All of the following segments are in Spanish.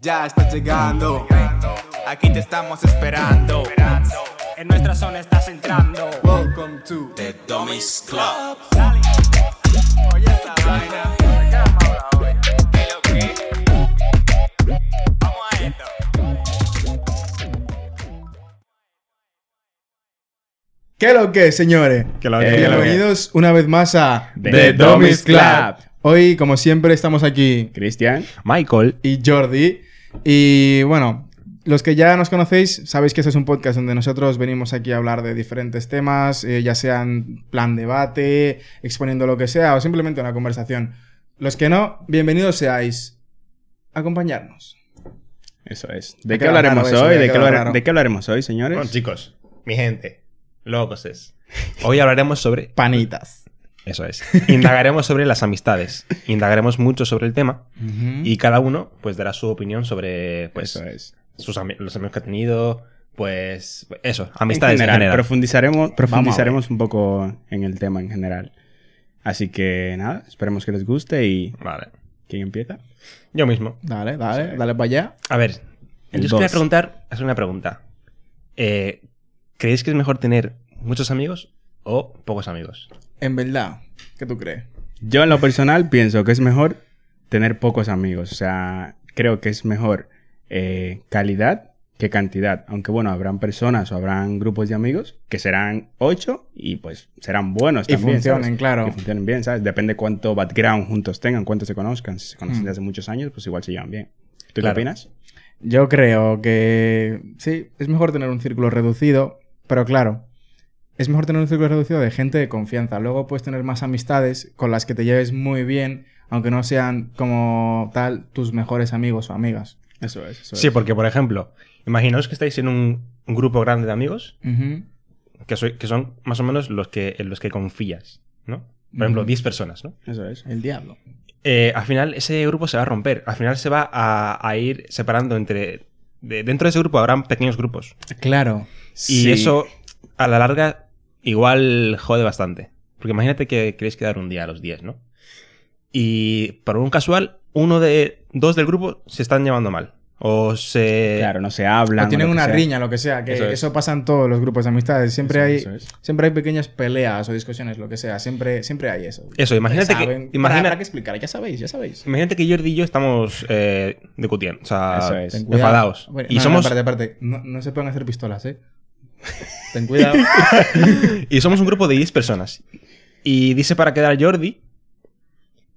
Ya estás llegando. Aquí te estamos esperando. En nuestra zona estás entrando. Welcome to The Dummies Club. Oye esa vaina. ¿Qué lo que? Vamos a esto. ¿Qué lo que, señores? ¿Qué lo Eh, que? Bienvenidos una vez más a The Dummies Club. Hoy, como siempre, estamos aquí Cristian. Michael. y Jordi. Y bueno, los que ya nos conocéis, sabéis que este es un podcast donde nosotros venimos aquí a hablar de diferentes temas, eh, ya sean plan debate, exponiendo lo que sea, o simplemente una conversación. Los que no, bienvenidos seáis. Acompañarnos. Eso es. ¿De qué hablaremos eso, hoy? ¿De qué, hablar-. ¿De qué hablaremos hoy, señores? Bueno, chicos, mi gente, locos es. Hoy hablaremos sobre. Panitas. Eso es. Indagaremos sobre las amistades. Indagaremos mucho sobre el tema. Y cada uno, pues, dará su opinión sobre, pues, Eso es. sus ami- los amigos que ha tenido. Pues, eso, amistades en general, general. Profundizaremos, profundizaremos un poco en el tema en general. Así que nada, esperemos que les guste y Vale. ¿quién empieza? Yo mismo. Dale, dale, dale para allá. A ver, El yo os quería preguntar, hacer una pregunta. Eh, ¿Creéis que es mejor tener muchos amigos o pocos amigos? En verdad, ¿qué tú crees? Yo en lo personal pienso que es mejor tener pocos amigos. O sea, creo que es mejor eh, calidad que cantidad. Aunque bueno, habrán personas o habrán grupos de amigos que serán ocho y pues serán buenos Y también. funcionen, ¿sabes? claro. Que funcionen bien, ¿sabes? Depende cuánto background juntos tengan, cuánto se conozcan. Si se conocen Mm. desde hace muchos años, pues igual se llevan bien. ¿Tú Claro. qué opinas? Yo creo que sí, es mejor tener un círculo reducido, pero claro, es mejor tener un círculo reducido de gente de confianza. Luego puedes tener más amistades con las que te lleves muy bien, aunque no sean como tal tus mejores amigos o amigas. Eso es, eso Sí, porque, por ejemplo, imaginaos que estáis en un, un grupo grande de amigos que, soy- que son más o menos los que, en los que confías, ¿no? Por ejemplo, Ujú. 10 personas, ¿no? Eso es. El diablo. Eh, al final ese grupo se va a romper. Al final se va a, a ir separando entre... de- dentro de ese grupo habrán pequeños grupos. Claro. Y Sí. eso, a la larga, igual jode bastante. Porque imagínate que queréis quedar un día a los 10, ¿no? Y por un casual, uno de... Dos del grupo se están llevando mal. O se... Claro, no se hablan. O tienen que una sea. riña, lo que sea, que Eso eso, es. pasa en todos los grupos de amistades. Siempre Eso hay, es, eso es. siempre hay pequeñas peleas o discusiones, lo que sea. Siempre, siempre hay eso. Eso, imagínate Ya que... saben. Imagina, ¿Para, para qué explicar? Ya sabéis, ya sabéis. imagínate que Jordi y yo estamos eh, discutiendo. O sea, es. Enfadados. Bueno, y no, no, somos... aparte, aparte, no, no se pueden hacer pistolas, ¿eh? Ten cuidado. Y somos un grupo de 10 personas. Y dice para quedar Jordi.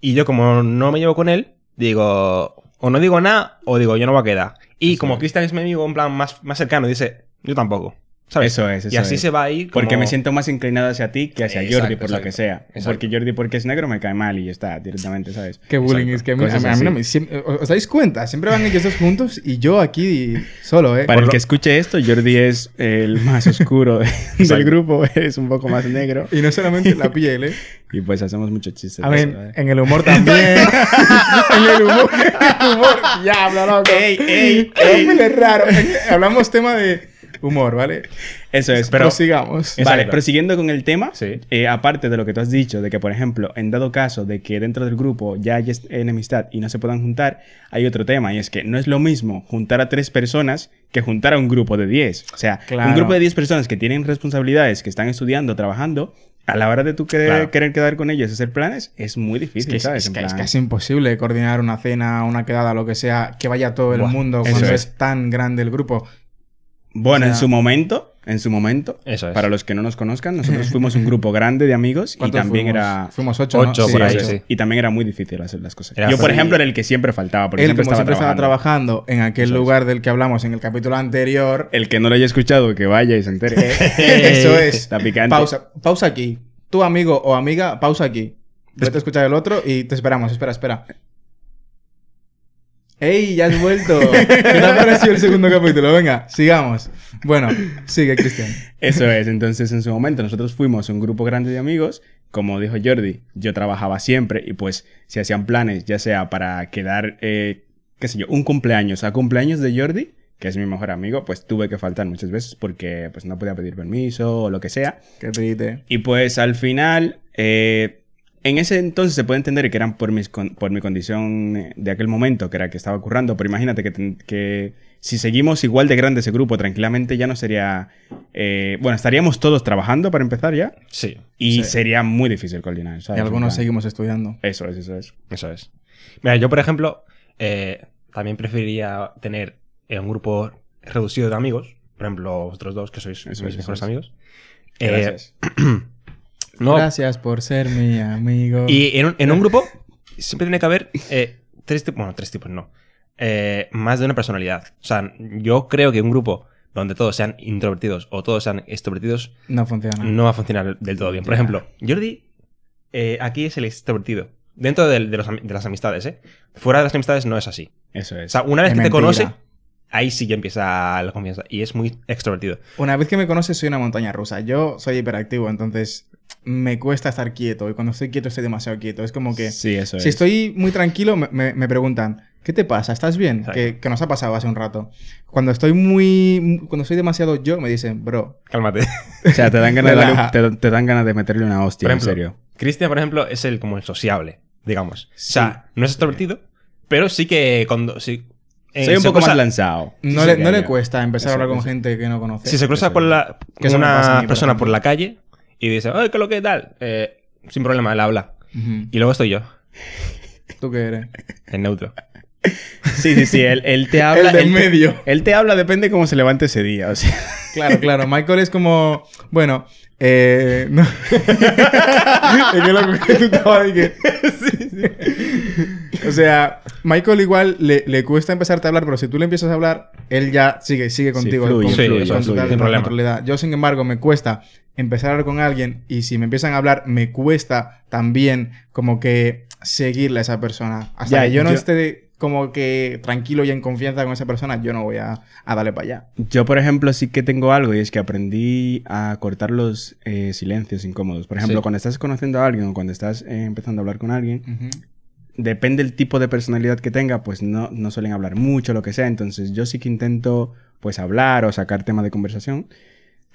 Y yo, como no me llevo con él, digo, o no digo nada, o digo, yo no voy a quedar. Y como Cristian es mi amigo, en plan más, más cercano, dice, yo tampoco. ¿Sabes? Eso es, y eso así es. se va a ir. Porque me siento más inclinado hacia ti que hacia Exacto, Jordi, por lo que sea. Exacto. Porque Jordi, porque es negro, me cae mal y ya está, directamente, ¿sabes? Qué bullying, Exacto. es que a mí, a Cosas mí- a mí así. no me... siempre- ¿Os dais cuenta? Siempre van ellos dos juntos y yo aquí solo, ¿eh? Para Por el lo- que escuche esto, Jordi es el más oscuro de- del grupo, es un poco más negro. Y no solamente la piel, ¿eh? Y pues hacemos muchos chistes. A ver, ¿eh? en el humor también. en el humor, en el humor. Ya, habla loco. Ey, ey, Rómpele es raro. Hablamos tema de humor, ¿vale? Eso es. Pero sigamos. vale, prosiguiendo con el tema, Sí. eh, aparte de lo que tú has dicho, de que, por ejemplo, en dado caso de que dentro del grupo ya hay est- enemistad y no se puedan juntar, hay otro tema, y es que no es lo mismo juntar a tres personas que juntar a un grupo de 10. O sea, Claro. un grupo de 10 personas que tienen responsabilidades, que están estudiando, trabajando, a la hora de tú querer, Claro. querer quedar con ellos y hacer planes, es muy Es difícil, que es, ¿sabes? es que es casi imposible coordinar una cena, una quedada, lo que sea, que vaya todo el Buah, mundo cuando es. es. tan grande el grupo. Bueno, O en su momento, en su momento, Eso es. para los que no nos conozcan, nosotros fuimos un grupo grande de amigos y ¿Cuántos también fuimos? era... Fuimos ocho, ¿no? Ocho Sí, por ahí, ocho. sí. Y también era muy difícil hacer las cosas. Era Yo, por ejemplo, era el que siempre faltaba, porque Él, siempre como estaba siempre estaba trabajando. en aquel Eso es. lugar del que hablamos en el capítulo anterior. El que no lo haya escuchado, que vaya y se entere. Eso es. Está picante. Pausa, pausa aquí. Tu amigo o amiga, pausa aquí. Vete a escuchar el otro y te esperamos. Espera, espera. ¡Ey! ¡Ya has vuelto! ¿Qué te ha parecido el segundo capítulo? Venga, sigamos. Bueno, sigue, Cristian. Eso es. Entonces, en su momento, nosotros fuimos un grupo grande de amigos. Como dijo Jordi, yo trabajaba siempre y pues se hacían planes, ya sea para quedar, eh, qué sé yo, un cumpleaños. A cumpleaños de Jordi, que es mi mejor amigo, pues tuve que faltar muchas veces porque pues no podía pedir permiso o lo que sea. Qué triste. Y pues al final, eh, en ese entonces se puede entender que eran por, mis con- por mi condición de aquel momento, que era que estaba currando, pero imagínate que, si seguimos igual de grande ese grupo, tranquilamente ya no sería... eh, bueno, estaríamos todos trabajando para empezar ya Sí, y Sí. sería muy difícil coordinar. Y algunos seguimos estudiando. Eso es, eso es. eso es. Mira, yo, por ejemplo, eh, también preferiría tener eh, un grupo reducido de amigos. Por ejemplo, vosotros dos, que sois Eso mis es, mejores es. amigos. Eh, Gracias. no, Gracias por ser mi amigo. Y en un, en un grupo siempre tiene que haber eh, tres tipos, bueno, tres tipos no, Eh, más de una personalidad. O sea, yo creo que un grupo donde todos sean introvertidos o todos sean extrovertidos No funciona. no va a funcionar del todo bien. Por ejemplo, Jordi eh, aquí es el extrovertido. Dentro de, los de las amistades, ¿eh? Fuera de las amistades no es así. Eso O es. sea, una vez Es que te conoce, ahí sí ya empieza la confianza. Y es muy extrovertido. Una vez que me conoces, soy una montaña rusa. Yo soy hiperactivo, entonces me cuesta estar quieto. Y cuando estoy quieto, estoy demasiado quieto. Es como que. sí, eso Si es. estoy muy tranquilo, me, me- me preguntan, ¿qué te pasa? ¿Estás bien? Que, que nos ha pasado hace un rato. Cuando estoy muy. Cuando soy demasiado yo, me dicen, bro. Cálmate. O sea, te dan ganas de, darle te, te dan ganas de meterle una hostia, Por en ejemplo, serio. Cristian, por ejemplo, es el como el sociable, digamos. O sea, no es extrovertido, pero sí que cuando. Sí, eh, Soy un poco cruza- más lanzado. No, Sí, le, no cuesta empezar a hablar con eso. gente que no conoce. Si se cruza con, la, Que una por persona ejemplo. por la calle y dice, ¡ay, qué lo que tal! Eh, sin problema, él habla. Y luego estoy yo, ¿Tú qué eres? en neutro. Sí, sí, sí. Él, él te habla. El de él medio. él te habla, depende cómo se levante ese día. O sea, Claro, claro. Michael es como. Bueno. Eh, no. es que lo que tú estabas de que- Sí, sí. O sea, Michael igual le, le cuesta empezarte a hablar, pero si tú le empiezas a hablar, él ya sigue, sigue contigo. fluye, con, Sí, con fluye, total fluye, sin problema. Yo, sin embargo, me cuesta empezar a hablar con alguien y si me empiezan a hablar, me cuesta también como que seguirle a esa persona. Hasta Ya, que yo no yo- esté como que tranquilo y en confianza con esa persona, yo no voy a, a darle para allá. yo, por ejemplo, sí que tengo algo y es que aprendí a cortar los eh, silencios incómodos. Por ejemplo, Sí. cuando estás conociendo a alguien o cuando estás eh, empezando a hablar con alguien, depende del tipo de personalidad que tenga, pues no, no suelen hablar mucho, lo que sea. Entonces, yo sí que intento, pues, hablar o sacar tema de conversación.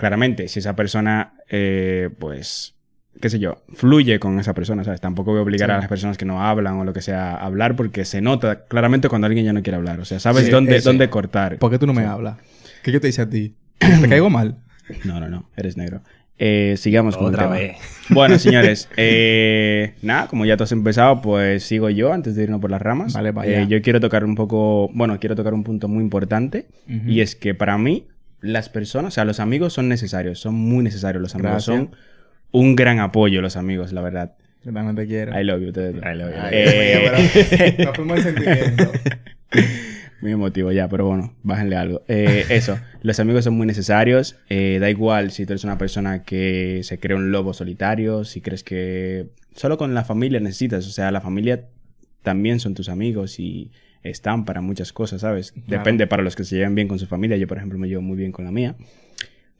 Claramente, si esa persona, eh, pues, qué sé yo, fluye con esa persona, ¿sabes? Tampoco voy a obligar Sí. a las personas que no hablan o lo que sea a hablar porque se nota claramente cuando alguien ya no quiere hablar. O sea, sabes Sí, dónde, ese. dónde cortar. ¿Por qué tú no me hablas? ¿Qué yo te hice a ti? ¿Te caigo mal? No, no, no, eres negro. Eh, sigamos con el Otra tema. vez. Bueno, señores, eh, nada, como ya tú has empezado, pues sigo yo antes de irnos por las ramas. Vale, vaya. Eh, yo quiero tocar un poco, bueno, quiero tocar un punto muy importante y es que para mí las personas, o sea, los amigos son necesarios, son muy necesarios. Los amigos Gracias. son un gran apoyo, los amigos, la verdad. Yo también te quiero. I love you, ustedes. I love you. Ay, Eh, oye, pero nos fuimos en sentimiento. Muy emotivo ya, pero bueno, bájenle algo. Eh, eso, los amigos son muy necesarios. eh, da igual si tú eres una persona que se cree un lobo solitario, si crees que solo con la familia necesitas. O sea, la familia también son tus amigos y están para muchas cosas, ¿sabes? Depende para los que se lleven bien con su familia. Yo, por ejemplo, me llevo muy bien con la mía.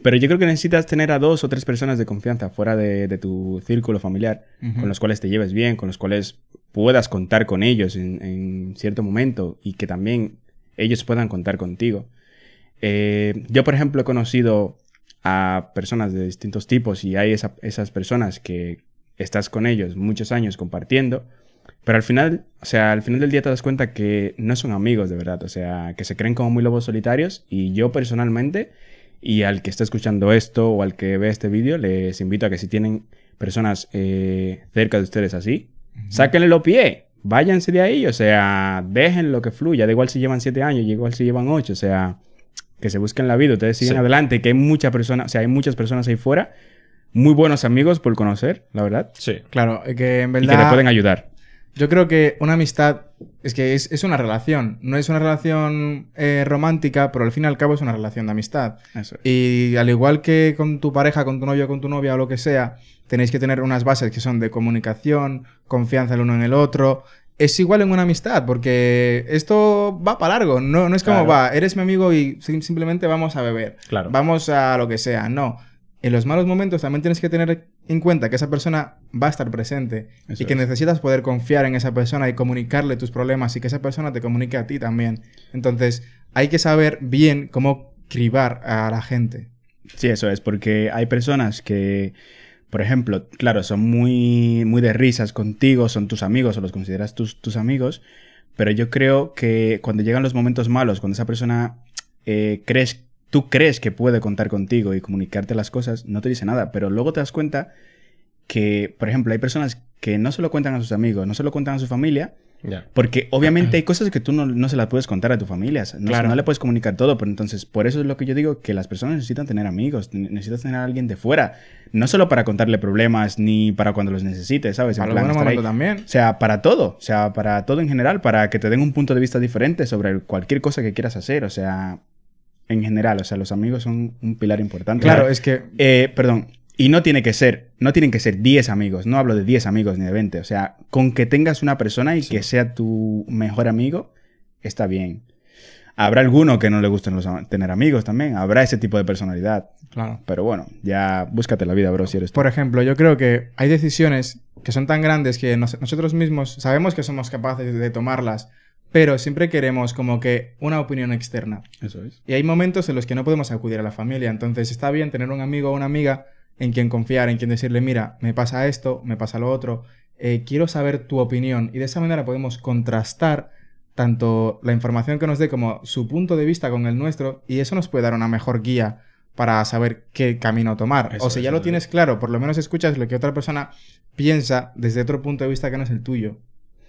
Pero yo creo que necesitas tener a dos o tres personas de confianza fuera de, de tu círculo familiar, con los cuales te lleves bien, con los cuales puedas contar con ellos en, en cierto momento y que también ellos puedan contar contigo. Eh, yo, por ejemplo, he conocido a personas de distintos tipos y hay esa- esas personas que estás con ellos muchos años compartiendo, pero al final, o sea, al final del día te das cuenta que no son amigos de verdad, o sea, que se creen como muy lobos solitarios. Y yo personalmente y al que está escuchando esto o al que ve este vídeo les invito a que si tienen personas eh, cerca de ustedes así, sáquenle los pies, váyanse de ahí, o sea, dejen lo que fluya, da igual si llevan siete años, da igual si llevan ocho, o sea, que se busquen la vida, ustedes siguen Sí. adelante, que hay muchas personas, o sea, hay muchas personas ahí fuera, muy buenos amigos por conocer, la verdad, Sí. Claro, es que en y que te verdad. pueden ayudar. Yo creo que una amistad es que es, es una relación. No es una relación eh, romántica, pero al fin y al cabo es una relación de amistad. Eso es. Y al igual que con tu pareja, con tu novio, con tu novia o lo que sea, tenéis que tener unas bases que son de comunicación, confianza el uno en el otro. Es igual en una amistad, porque esto va para largo. No, no es como Claro. va, eres mi amigo y sim- simplemente vamos a beber. Claro. Vamos a lo que sea. No. En los malos momentos también tienes que tener en cuenta que esa persona va a estar presente Eso y que es. necesitas poder confiar en esa persona y comunicarle tus problemas y que esa persona te comunique a ti también. Entonces, hay que saber bien cómo cribar a la gente. Sí, eso es, porque hay personas que por ejemplo, claro, son muy, muy de risas contigo, son tus amigos o los consideras tus, tus amigos, pero yo creo que cuando llegan los momentos malos, cuando esa persona eh, crees, tú crees que puede contar contigo y comunicarte las cosas, no te dice nada, pero luego te das cuenta que, por ejemplo, hay personas que no se lo cuentan a sus amigos, no se lo cuentan a su familia, Ya. porque obviamente hay cosas que tú no, no se las puedes contar a tu familia. No, Claro. no le puedes comunicar todo. Pero entonces, por eso es lo que yo digo, que las personas necesitan tener amigos, ne- necesitan tener a alguien de fuera. No solo para contarle problemas, ni para cuando los necesites, ¿sabes? En Para plan, estar ahí. también. O sea, para todo. O sea, para todo en general, para que te den un punto de vista diferente sobre cualquier cosa que quieras hacer. O sea, en general. O sea, los amigos son un pilar importante. Claro, es que Eh, perdón. Y no tiene que ser, no tienen que ser 10 amigos. No hablo de 10 amigos ni de 20. O sea, con que tengas una persona y que sea tu mejor amigo, está bien. Habrá alguno que no le gusten los, tener amigos también. Habrá ese tipo de personalidad. Claro. Pero bueno, ya búscate la vida, bro, si eres tú. Por ejemplo, yo creo que hay decisiones que son tan grandes que nos- nosotros mismos sabemos que somos capaces de tomarlas, pero siempre queremos como que una opinión externa. Eso es. Y hay momentos en los que no podemos acudir a la familia, entonces está bien tener un amigo o una amiga en quien confiar, en quien decirle, mira, me pasa esto, me pasa lo otro, eh, quiero saber tu opinión. Y de esa manera podemos contrastar tanto la información que nos dé como su punto de vista con el nuestro, y eso nos puede dar una mejor guía para saber qué camino tomar. Eso o si es, ya lo tienes claro, por lo menos escuchas lo que otra persona piensa desde otro punto de vista que no es el tuyo.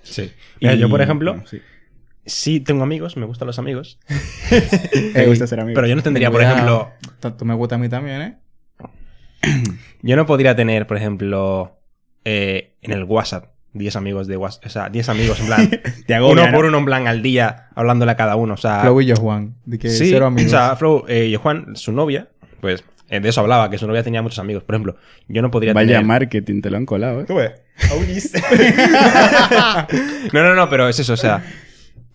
Sí. Mira, yo, por ejemplo, bueno, sí. Sí tengo amigos, me gustan los amigos. Me gusta ser amigo. Pero yo no tendría, por ejemplo, Tanto me gusta a mí también, ¿eh? yo no podría tener, por ejemplo, eh, en el WhatsApp 10 amigos de WhatsApp. O sea, 10 amigos en plan. Te agobia, uno ¿no? por uno en plan al día, hablándole a cada uno. O sea, Flow y yo, Juan. De que sí, cero amigos. o sea, Flow eh, y Juan, su novia, pues eh, de eso hablaba, que su novia tenía muchos amigos. Por ejemplo, yo no podría Vaya tener. marketing, te lo han colado, ¿eh? Tú ves. no, no, no, pero es eso, o sea,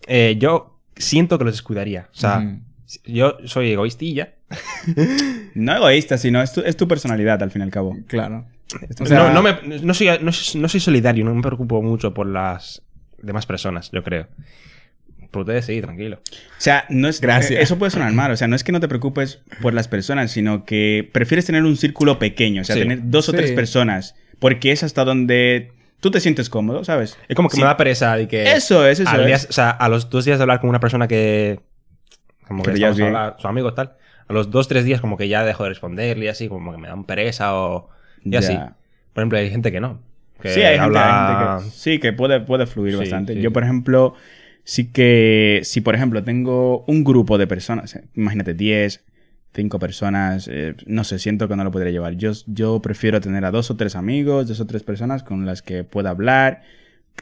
eh, yo siento que los descuidaría. O sea, yo soy egoístilla. No egoísta, sino es tu, es tu personalidad, al fin y al cabo. Claro. O no, sea- no, me- no soy, no, soy- no soy solidario, no me preocupo mucho por las demás personas, yo creo. Pero ustedes sí, tranquilo. O sea, no es. Gracias. eh, Eso puede sonar mal. O sea, no es que no te preocupes por las personas, sino que prefieres tener un círculo pequeño. O sea, Sí. tener dos o Sí. tres personas. Porque es hasta donde tú te sientes cómodo, ¿sabes? Es como que Sí. me da pereza de que... Eso es, eso al es. o sea, a los dos días de hablar con una persona que... Como Que que hablando, su amigo tal. A los dos, tres días como que ya dejo de responderle y así, como que me dan pereza o... Y Ya. así. Por ejemplo, hay gente que no. Que sí, hay gente, habla- hay gente que, sí, que puede, puede fluir Sí, bastante. sí. Yo, por ejemplo, sí que. Si, por ejemplo, tengo un grupo de personas, imagínate 10, 5 personas, eh, no sé, siento que no lo podría llevar. Yo, yo prefiero tener a dos o tres amigos, dos o tres personas con las que pueda hablar.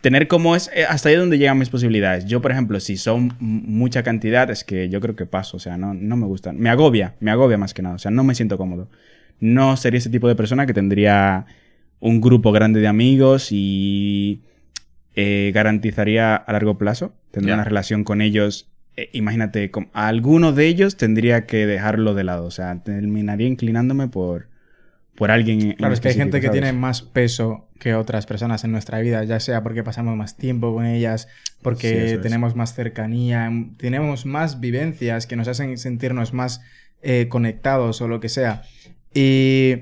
Tener como es eh, hasta ahí donde llegan mis posibilidades. Yo, por ejemplo, si son mucha cantidad, es que yo creo que paso. O sea, no, no me gustan. Me agobia, me agobia más que nada. O sea, no me siento cómodo. No sería ese tipo de persona que tendría un grupo grande de amigos y eh, garantizaría a largo plazo. Tendría una relación con ellos. Eh, imagínate, con- a alguno de ellos tendría que dejarlo de lado. O sea, terminaría inclinándome por, por alguien. en Claro, es que hay gente que tiene más peso que otras personas en nuestra vida, ya sea porque pasamos más tiempo con ellas, Sí, porque es. tenemos más cercanía, tenemos más vivencias que nos hacen sentirnos más eh, conectados o lo que sea. Y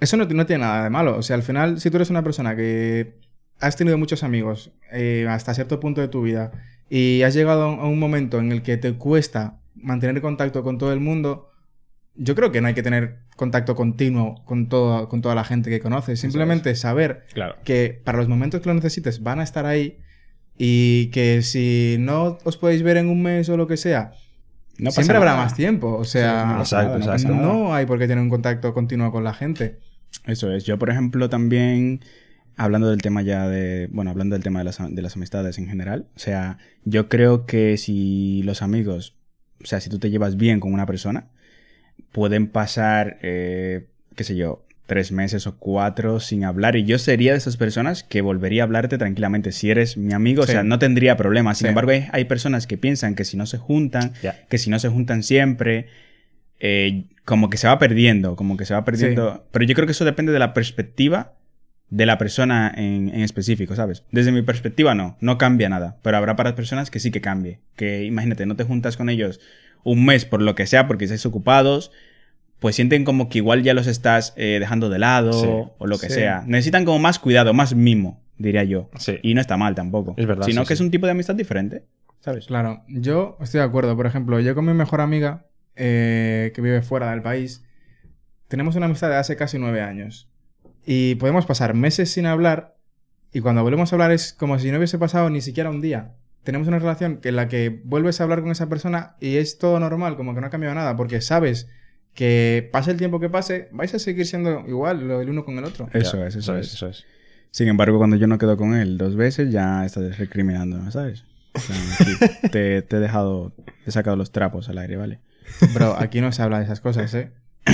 eso no, no tiene nada de malo. O sea, al final, si tú eres una persona que has tenido muchos amigos eh, hasta cierto punto de tu vida y has llegado a un- momento en el que te cuesta mantener contacto con todo el mundo, yo creo que no hay que tener contacto continuo con, todo, con toda la gente que conoces. Simplemente saber Claro. que para los momentos que lo necesites van a estar ahí y que si no os podéis ver en un mes o lo que sea, No siempre habrá nada. más tiempo. O sea, no Exacto, nada, exacto. no hay por qué tener un contacto continuo con la gente. Eso es. Yo, por ejemplo, también, hablando del tema ya de, bueno, hablando del tema de las, de las amistades en general, o sea, yo creo que si los amigos, o sea, si tú te llevas bien con una persona, pueden pasar, eh, qué sé yo, tres meses o cuatro sin hablar y yo sería de esas personas que volvería a hablarte tranquilamente. Si eres mi amigo, Sí. o sea, no tendría problemas. Sin Sí. embargo, hay, hay personas que piensan que si no se juntan, que si no se juntan siempre, eh, como que se va perdiendo, como que se va perdiendo. Pero yo creo que eso depende de la perspectiva de la persona en, en específico, ¿sabes? Desde mi perspectiva no, no cambia nada, pero habrá para personas que sí que cambie. Que imagínate, no te juntas con ellos un mes por lo que sea, porque estáis ocupados, pues sienten como que igual ya los estás eh, dejando de lado Sí. o lo que Sí. sea. Necesitan como más cuidado, más mimo, diría yo. Sí. Y no está mal tampoco. Es verdad, Sino sí, que sí. es un tipo de amistad diferente, ¿sabes? Claro, yo estoy de acuerdo. Por ejemplo, yo con mi mejor amiga, eh, que vive fuera del país, tenemos una amistad de hace casi nueve años. Y podemos pasar meses sin hablar, y cuando volvemos a hablar es como si no hubiese pasado ni siquiera un día. Tenemos una relación que en la que vuelves a hablar con esa persona y es todo normal, como que no ha cambiado nada, porque sabes que pase el tiempo que pase, vais a seguir siendo igual lo- el uno con el otro. Eso Ya, es, eso es. Eso es. Sin embargo, cuando yo no quedo con él dos veces, ya estás recriminando, ¿sabes? O sea, aquí te, te he dejado, te he sacado los trapos al aire, ¿vale? Bro, aquí no se habla de esas cosas, ¿eh?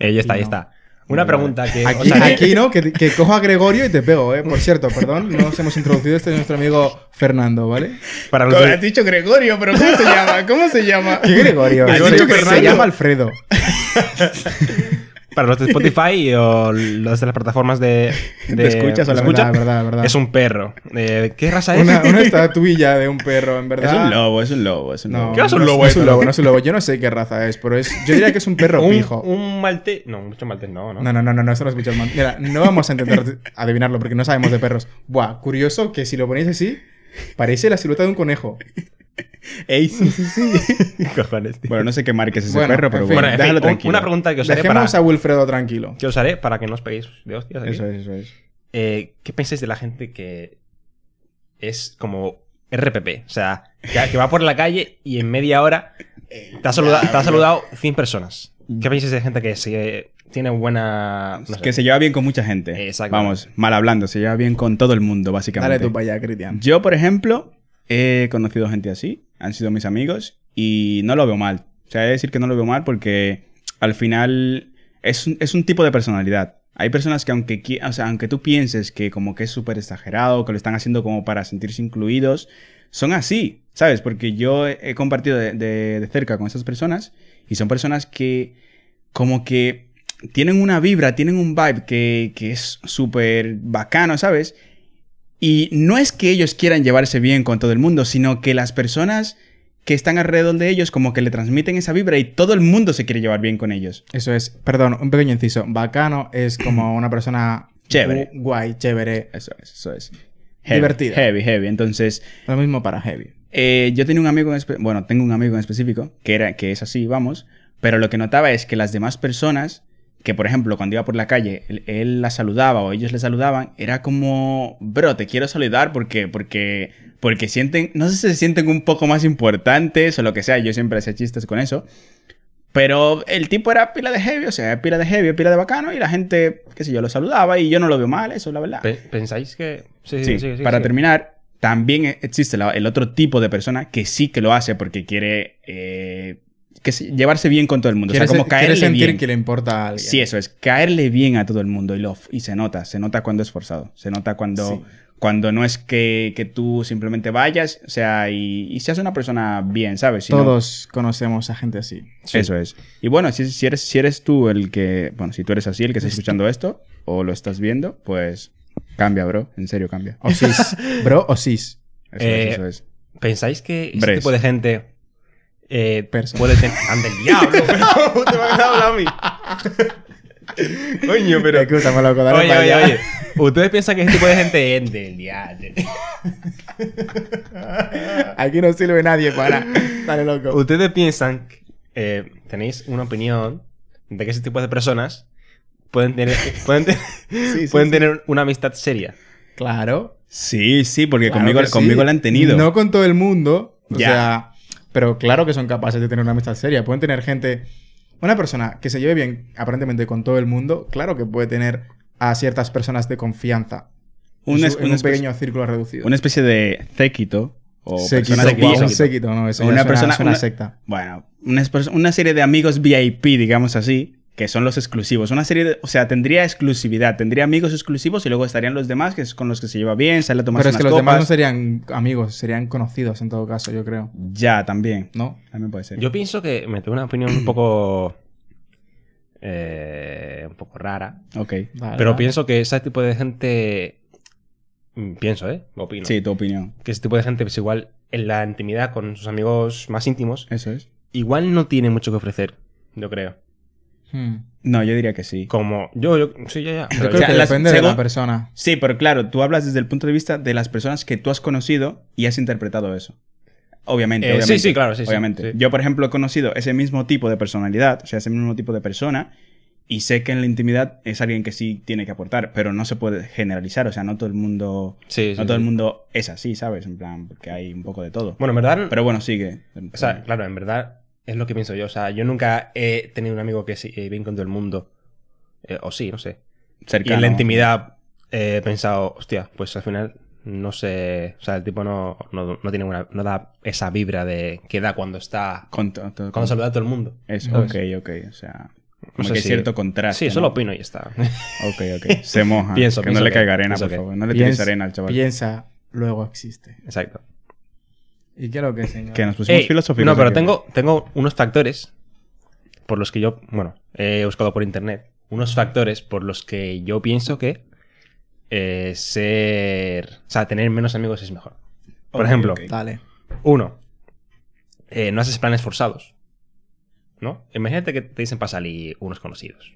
Ya está, No. ya está. Una Vale, pregunta que. Aquí, os haré- aquí no, que, que cojo a Gregorio y te pego, ¿eh? Por cierto, perdón, no nos hemos introducido. Este es nuestro amigo Fernando, ¿vale? para los has dicho Gregorio, pero ¿cómo se llama? ¿Cómo se llama? ¿Qué Gregorio? Gregorio Has dicho que se llama Alfredo. para los de Spotify o los de las plataformas de. de escuchas o la Verdad, verdad, verdad. Es un perro. Eh, ¿Qué raza es? Una, una estatuilla de un perro, en Es verdad. un lobo, es un lobo, es un No, lobo. ¿Qué va a ser no un lobo no es un lobo, no es un lobo. Yo no sé qué raza es, pero es. Yo diría que es un perro un, pijo. un malte. No, mucho maltés no, ¿no? No, no, no, no, no, eso no es bicho man- Mira, no vamos a intentar adivinarlo porque no sabemos de perros. Buah, curioso que si lo ponéis así, parece la silueta de un conejo. Ey, sí, sí, sí. Cojones, tío. Bueno, no sé qué marca es ese Bueno, perro, pero en fin. bueno, en déjalo tranquilo. una pregunta que os haré para, Dejemos a Wilfredo tranquilo. que os haré para que no os peguéis de hostias. aquí. Eso es, eso es. Eh, ¿Qué pensáis de la gente que es como RPP? O sea, que, que va por la calle y en media hora te ha, saluda- te ha saludado 100 personas. ¿Qué pensáis de gente que se, tiene buena... no sé, Que se lleva bien con mucha gente. Exacto. Vamos, mal hablando, se lleva bien con todo el mundo, básicamente. Dale tú para allá, Cristian. Yo, por ejemplo, he conocido gente así, han sido mis amigos y no lo veo mal. O sea, he de decir que no lo veo mal porque al final es un, es un tipo de personalidad. Hay personas que aunque, aunque tú pienses que como que es súper exagerado, que lo están haciendo como para sentirse incluidos, son así, ¿sabes? Porque yo he he compartido de, de- de cerca con esas personas y son personas que como que tienen una vibra, tienen un vibe que, que es súper bacano, ¿sabes? Y no es que ellos quieran llevarse bien con todo el mundo, sino que las personas que están alrededor de ellos como que le transmiten esa vibra y todo el mundo se quiere llevar bien con ellos. Eso es, perdón, un pequeño inciso. Bacano es como una persona Chévere. gu- guay, chévere. Eso es, eso es. Divertida. Heavy, heavy. Entonces, Lo mismo para Heavy. eh, yo tenía un amigo, en bueno, tengo un amigo en específico que, era, que es así, vamos, pero lo que notaba es que las demás personas, que por ejemplo cuando iba por la calle, él, él la saludaba o ellos le saludaban, era como, bro, te quiero saludar porque, porque, porque sienten, no sé si se sienten un poco más importantes o lo que sea, yo siempre hacía chistes con eso. Pero el tipo era pila de heavy, o sea, pila de heavy, pila de bacano, y la gente, qué sé yo, lo saludaba y yo no lo veo mal, eso, la verdad. Pe- ¿Pensáis que...? Sí, Sí, sí, sí, para terminar, también existe el otro tipo de persona que sí que lo hace porque quiere eh, que se- llevarse bien con todo el mundo. O sea, como caerle sentir bien. que le importa a alguien. Sí, eso es, caerle bien a todo el mundo y, lo, y se nota, se nota cuando es forzado, se nota cuando, Sí. cuando no es que, que tú simplemente vayas, o sea, y, y seas una persona bien, ¿sabes? Sino- Todos conocemos a gente así. Eso es. Y bueno, si, si, eres, si eres tú el que, bueno, si tú eres así el que está escuchando esto o lo estás viendo, pues cambia, bro, en serio cambia. O cis. Bro, o cis. Eso Eh, es, eso es. ¿Pensáis que ese Bres. tipo de gente eh, puede tener... ¡Ande el diablo! ¡Te me has hablado a mí! Coño, pero... Escúchame, loco, dale Oye, para oye, allá. oye. ¿Ustedes piensan que ese tipo de gente es del diablo? Aquí no sirve nadie para. Dale, loco. ¿Ustedes piensan... que, eh, ¿Tenéis una opinión de que ese tipo de personas pueden tener, pueden te- Sí, sí, pueden sí. tener una amistad seria? Claro. Sí, sí, porque Claro conmigo, conmigo la han tenido. No con todo el mundo. O Ya. sea, pero claro que son capaces de tener una amistad seria. Pueden tener gente. Una persona que se lleve bien aparentemente con todo el mundo, claro que puede tener a ciertas personas de confianza. Un en, es- su- en una un pequeño círculo reducido. Una especie de séquito o Séquito, personas un séquito, no, eso una suena- persona- suena una- secta. Bueno, una, una serie de amigos VIP, digamos así, que son los exclusivos. Una serie de, o sea, tendría exclusividad, tendría amigos exclusivos y luego estarían los demás que es con los que se lleva bien, sale a tomar Pero es que los demás no serían amigos, serían conocidos en todo caso, yo creo. Ya, también. ¿No? También puede ser. Yo pienso que me tengo una opinión un poco... eh, un poco rara. Ok. Vale, Pero vale. pienso que ese tipo de gente... mm, Pienso, ¿eh? Opino. Sí, tu opinión. Que ese tipo de gente, pues igual, en la intimidad con sus amigos más íntimos, Eso es. igual no tiene mucho que ofrecer, yo creo. Hmm. No, yo diría que sí. Como. Yo, yo. Sí, ya, ya. Yo Pero creo que las- depende de la persona. Sí, pero claro, tú hablas desde el punto de vista de las personas que tú has conocido y has interpretado eso. Obviamente, Eh, sí, obviamente. sí, claro, sí, Obviamente. sí. Yo, por ejemplo, he conocido ese mismo tipo de personalidad, o sea, ese mismo tipo de persona, y sé que en la intimidad es alguien que sí tiene que aportar, pero no se puede generalizar, o sea, no todo el mundo, Sí, sí, no todo sí. el mundo es así, ¿sabes? En plan, porque hay un poco de todo. Bueno, en verdad. pero bueno, sigue. O sea, claro, en verdad es lo que pienso yo. O sea, yo nunca he tenido un amigo que sí, eh, bien con todo el mundo. Eh, o sí, no sé. Y en la intimidad eh, he pensado, hostia, pues al final no sé. O sea, el tipo no, no, no tiene una, no da esa vibra de que da cuando está. Con to- to- Cuando saluda a todo el mundo. Eso, ¿sabes? ok, ok, o sea... No Como sé que si- cierto contraste. Sí, solo ¿no? opino y está. Ok, ok. Se moja. Pienso, que pienso no le que- caiga arena, por que- favor. No le tires Piensa, arena al chaval. piensa, luego existe. Exacto. ¿Y qué es lo que, señor? Que nos pusimos Ey, filosóficos. no, pero aquí. tengo, tengo unos factores por los que yo, bueno, he buscado por internet, unos factores por los que yo pienso que eh, ser, o sea, tener menos amigos es mejor. Por ejemplo. Dale. uno, eh, no haces planes forzados, ¿no? Imagínate que te dicen para salir unos conocidos.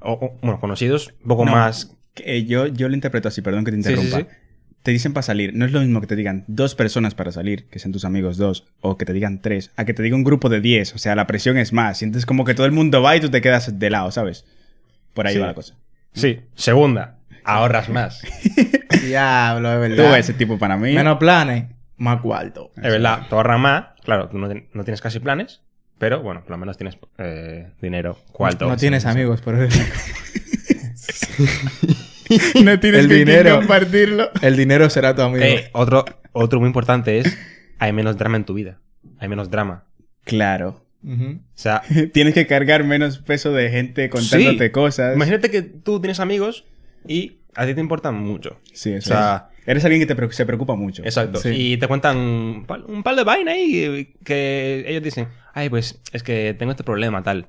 O, o, bueno, conocidos, un poco No, más... que, yo, yo lo interpreto así, perdón que te Sí, sí, interrumpa. sí. Te dicen para salir. No es lo mismo que te digan dos personas para salir, que sean tus amigos dos, o que te digan tres, a que te diga un grupo de diez. O sea, la presión es más. Sientes como que todo el mundo va y tú te quedas de lado, ¿sabes? Por ahí Sí. va la cosa. Sí. Segunda, ahorras más. Diablo, es Tú, verdad. ese tipo para mí. Menos planes, más cuarto. Es verdad, tú ahorras más. Claro, tú no, no tienes casi planes, pero bueno, por lo menos tienes eh, dinero. ¿Cuánto? No tienes amigos, pero no tienes El quién dinero. compartirlo. el dinero será tu amigo. Eh, otro, otro muy importante es, hay menos drama en tu vida. Hay menos drama. Claro. O sea, Tienes que cargar menos peso de gente contándote Sí. cosas. imagínate que tú tienes amigos y a ti te importan mucho. Sí, eso O sea, es. Eres alguien que te se preocupa mucho. Exacto. Sí. Y te cuentan un pal, un pal de vaina ahí que ellos dicen, ay, pues es que tengo este problema, tal.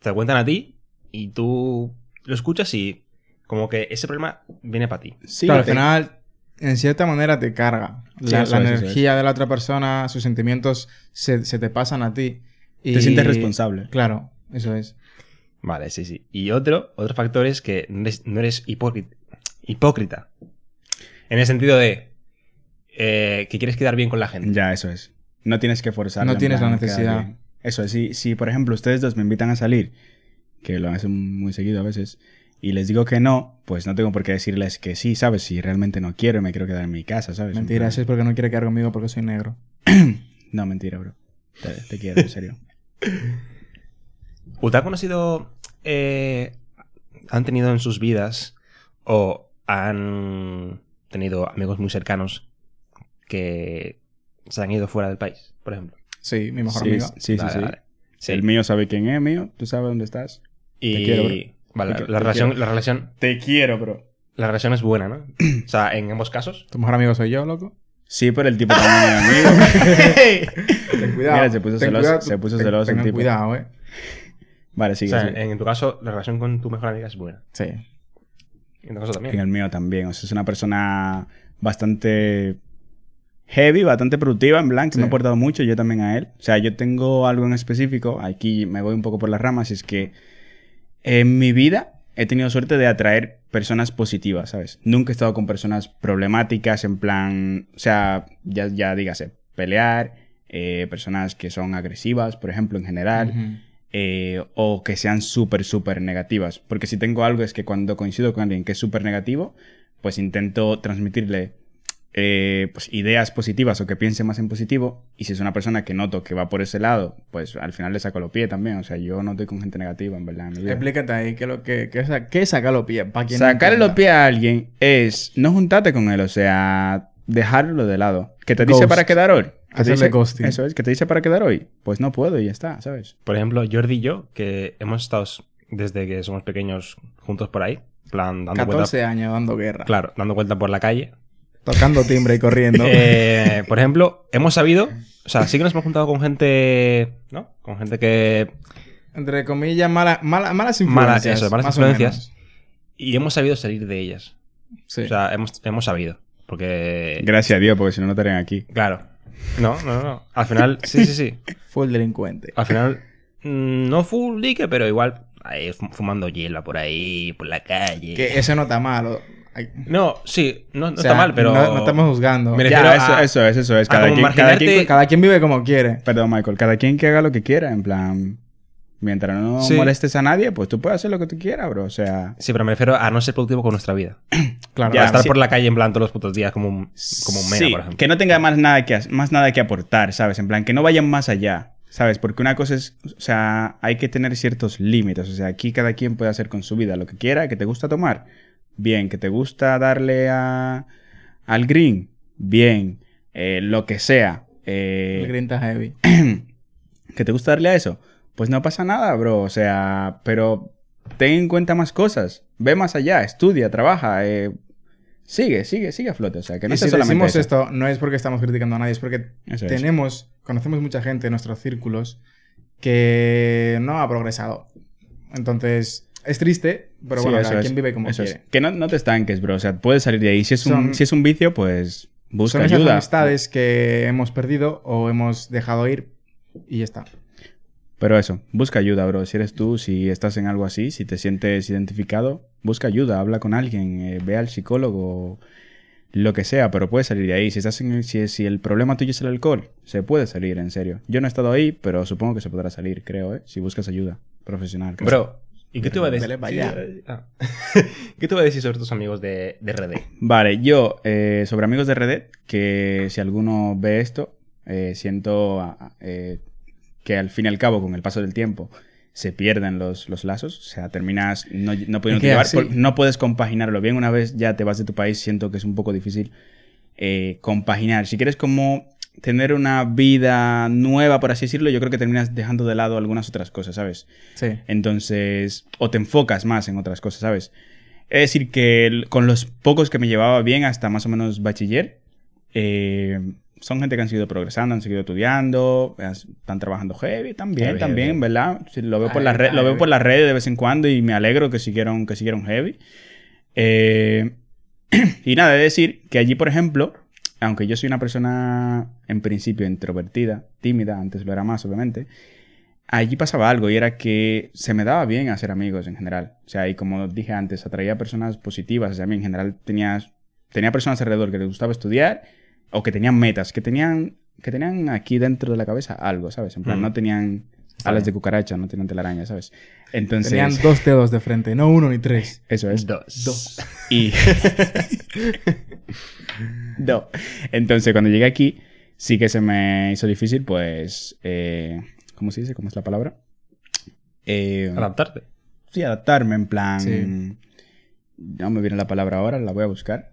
Te lo cuentan a ti y tú lo escuchas y como que ese problema viene para ti. Sí, claro, al final, en cierta manera te carga. La, es, energía de la otra persona, sus sentimientos se, se te pasan a ti. Y- Te sientes responsable. Claro, eso es. Vale, sí, sí. Y otro, otro factor es que no eres, no eres hipócrita. hipócrita. En el sentido de eh, que quieres quedar bien con la gente. Ya, eso es. No tienes que forzar. No tienes la necesidad. Eso es. Si, si, por ejemplo, ustedes dos me invitan a salir, que lo hacen muy seguido a veces, y les digo que no, pues no tengo por qué decirles que sí, ¿sabes? Si realmente no quiero y me quiero quedar en mi casa, ¿sabes? En Mentira, eso es porque no quiere quedar conmigo porque soy negro. No, mentira, bro. Te, te quiero, en serio. ¿Usted ha conocido, eh, han tenido en sus vidas o han tenido amigos muy cercanos que se han ido fuera del país, por ejemplo? Sí, mi mejor sí, amigo. sí, sí, Vale, sí. vale. Sí. El mío sabe quién es mío, tú sabes dónde estás. Y Te quiero, bro. Vale, la, te relación, quiero. la, relación, Te quiero, bro. la relación es buena, ¿no? o sea, en ambos casos. Tu mejor amigo soy yo, loco. Sí, pero el tipo también es amigo. Ten cuidado. Mira, se puso ten celoso- cuidado, se puso ten- celoso el tengan tipo. cuidado, eh. Vale, O sigue, sea, sigue. en tu caso, la relación con tu mejor amiga es buena. Sí. En tu caso también. En el mío también. O sea, es una persona bastante heavy, bastante productiva, en blanco. Sí. Me ha aportado mucho, yo también a él. O sea, yo tengo algo en específico. Aquí me voy un poco por las ramas. Y es que en mi vida he tenido suerte de atraer personas positivas, ¿sabes? Nunca he estado con personas problemáticas, en plan. O sea, ya, ya dígase, pelear. eh, personas que son agresivas, por ejemplo, en general. Ujú. eh, o que sean súper, súper negativas. Porque si tengo algo es que cuando coincido con alguien que es súper negativo, pues intento transmitirle eh, pues, ideas positivas o que piense más en positivo. Y si es una persona que noto que va por ese lado, pues al final le saco los pies también. O sea, yo no estoy con gente negativa, en verdad. en mi vida. Explícate ahí, ¿qué lo que, qué es sacar los pies? Pa' quien no Sacarle los pies a alguien es no juntarte con él, o sea, dejarlo de lado. Que te dice Ghost. para quedar hoy. Que te dice- ghosting. Eso es, que te dice para quedar hoy. Pues no puedo y ya está, ¿sabes? Por ejemplo, Jordi y yo, que hemos estado desde que somos pequeños juntos por ahí, plan, dando 14 vuelta, años dando guerra. claro, dando vuelta por la calle. Tocando timbre y corriendo. Eh, por ejemplo, hemos sabido, o sea, sí que nos hemos juntado con gente, ¿no? Con gente que... Entre comillas, mala- mala- malas influencias. Malas, eso, malas influencias. Y hemos sabido salir de ellas. Sí. O sea, hemos, hemos sabido. Porque... Gracias a Dios, porque si no, no estarían aquí. Claro. No, no, no. Al final, sí, sí, sí. Full delincuente. Al final mm, no full dique, pero igual ahí fu- fumando hiela por ahí, por la calle. Que eso no está mal. No, sí, no, no o sea, está mal, pero. No, no estamos juzgando. Me Ya, eso, a- eso es, eso es. Cada quien, cada quien- Cada quien vive como quiere. Perdón, Michael. Cada quien que haga lo que quiera. En plan, mientras no Sí. molestes a nadie, pues tú puedes hacer lo que tú quieras, bro. O sea, Sí, pero me refiero a no ser productivo con nuestra vida. Claro. Ya, a estar sí. por la calle en plan todos los putos días como un, como un mena, sí, por ejemplo. que no tenga más nada que, más nada que aportar, ¿sabes? En plan, que no vayan más allá, ¿sabes? Porque una cosa es, o sea, hay que tener ciertos límites. O sea, aquí cada quien puede hacer con su vida lo que quiera, que te gusta tomar, bien, que te gusta darle a, al green, bien, eh, lo que sea. eh, El green está heavy. que te gusta darle a eso, pues no pasa nada, bro. O sea, pero ten en cuenta más cosas. Ve más allá, estudia, trabaja. eh, sigue, sigue, sigue a flote. O sea, que no y si solamente decimos eso. esto, no es porque estamos criticando a nadie, es porque Eso es. tenemos, conocemos mucha gente en nuestros círculos que no ha progresado. Entonces, es triste, pero Sí, bueno, cada es, quien vive como eso es. quiere. Que no, no te estanques, bro. O sea, puedes salir de ahí. Si es, un, Son- si es un vicio, pues busca Son esas ayuda. amistades que hemos perdido o hemos dejado ir y ya está. Pero eso, busca ayuda, bro. Si eres tú, si estás en algo así, si te sientes identificado, busca ayuda, habla con alguien, eh, ve al psicólogo, lo que sea, pero puedes salir de ahí. Si estás en el- si, si el problema tuyo es el alcohol, se puede salir, en serio. Yo no he estado ahí, pero supongo que se podrá salir, creo, ¿eh? Si buscas ayuda profesional. creo. Bro, ¿y qué te iba a decir? Allá. Ah. ¿Qué te a decir sobre tus amigos de, de RD? Vale, yo, eh, sobre amigos de Reddit, que si alguno ve esto, eh, siento ah, eh, que al fin y al cabo, con el paso del tiempo, se pierden los, los lazos. O sea, terminas no, no pudiendo llevar, no puedes compaginarlo bien. Una vez ya te vas de tu país, siento que es un poco difícil eh, compaginar. Si quieres como tener una vida nueva, por así decirlo, yo creo que terminas dejando de lado algunas otras cosas, ¿sabes? Sí. Entonces, o te enfocas más en otras cosas, ¿sabes? Es decir, que con los pocos que me llevaba bien hasta más o menos bachiller, eh, son gente que han seguido progresando, han seguido estudiando, están trabajando heavy también, Heavy, también, heavy. ¿verdad? Sí, lo veo por las redes, lo veo por las redes de vez en cuando y me alegro que siguieron, que siguieron heavy. Eh, y nada, de decir que allí, por ejemplo, aunque yo soy una persona en principio introvertida, tímida, antes lo era más, obviamente, allí pasaba algo y era que se me daba bien hacer amigos en general. O sea, y como dije antes, atraía personas positivas. O sea, a mí en general tenía, tenía personas alrededor que les gustaba estudiar o que tenían metas, que tenían, que tenían aquí dentro de la cabeza algo, ¿sabes? En plan, Mm. no tenían alas de cucaracha, no tenían telaraña, ¿sabes? Entonces, Tenían dos dedos de frente, no uno ni tres. eso es. Dos. Dos. Y. no. Entonces, cuando llegué aquí, sí que se me hizo difícil, pues. eh, ¿Cómo se dice? ¿Cómo es la palabra? Eh, Adaptarte. sí, adaptarme, en plan. Sí. No me viene la palabra ahora, la voy a buscar.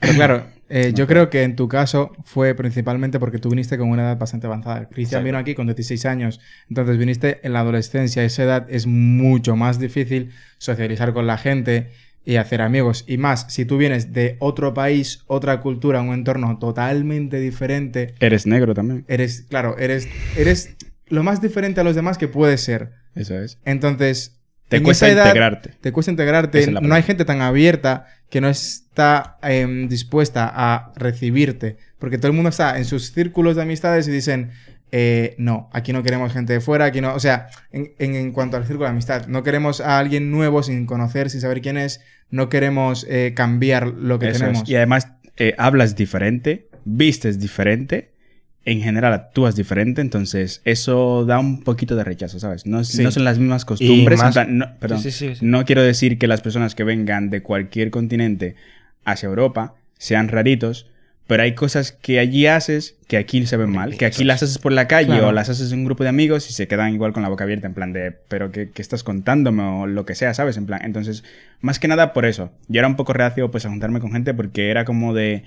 Pero claro, eh, yo creo que en tu caso fue principalmente porque tú viniste con una edad bastante avanzada. Cristian vino aquí con 16 años, entonces viniste en la adolescencia. Esa edad es mucho más difícil socializar con la gente y hacer amigos. Y más, si tú vienes de otro país, otra cultura, un entorno totalmente diferente, Eres negro también. eres, claro, eres, eres lo más diferente a los demás que puedes ser. Eso es. Entonces, Te cuesta edad, integrarte. Te cuesta integrarte. No hay gente tan abierta que no está em, dispuesta a recibirte. Porque todo el mundo está en sus círculos de amistades y dicen, eh, no, aquí no queremos gente de fuera, aquí no. O sea, en, en- en cuanto al círculo de amistad, no queremos a alguien nuevo sin conocer, sin saber quién es. No queremos eh, cambiar lo que Eso es. tenemos. Y además, eh, hablas diferente, vistes diferente, en general actúas diferente, entonces eso da un poquito de rechazo, ¿sabes? No, es- Sí. no son las mismas costumbres. más- en plan, no, perdón, sí, sí. no quiero decir que las personas que vengan de cualquier continente hacia Europa sean raritos, pero hay cosas que allí haces que aquí se ven mal, que aquí las haces por la calle Claro. o las haces en un grupo de amigos y se quedan igual con la boca abierta en plan de, pero ¿qué, qué estás contándome? o lo que sea, ¿sabes? En plan, entonces, más que nada por eso. Yo era un poco reacio pues a juntarme con gente porque era como de...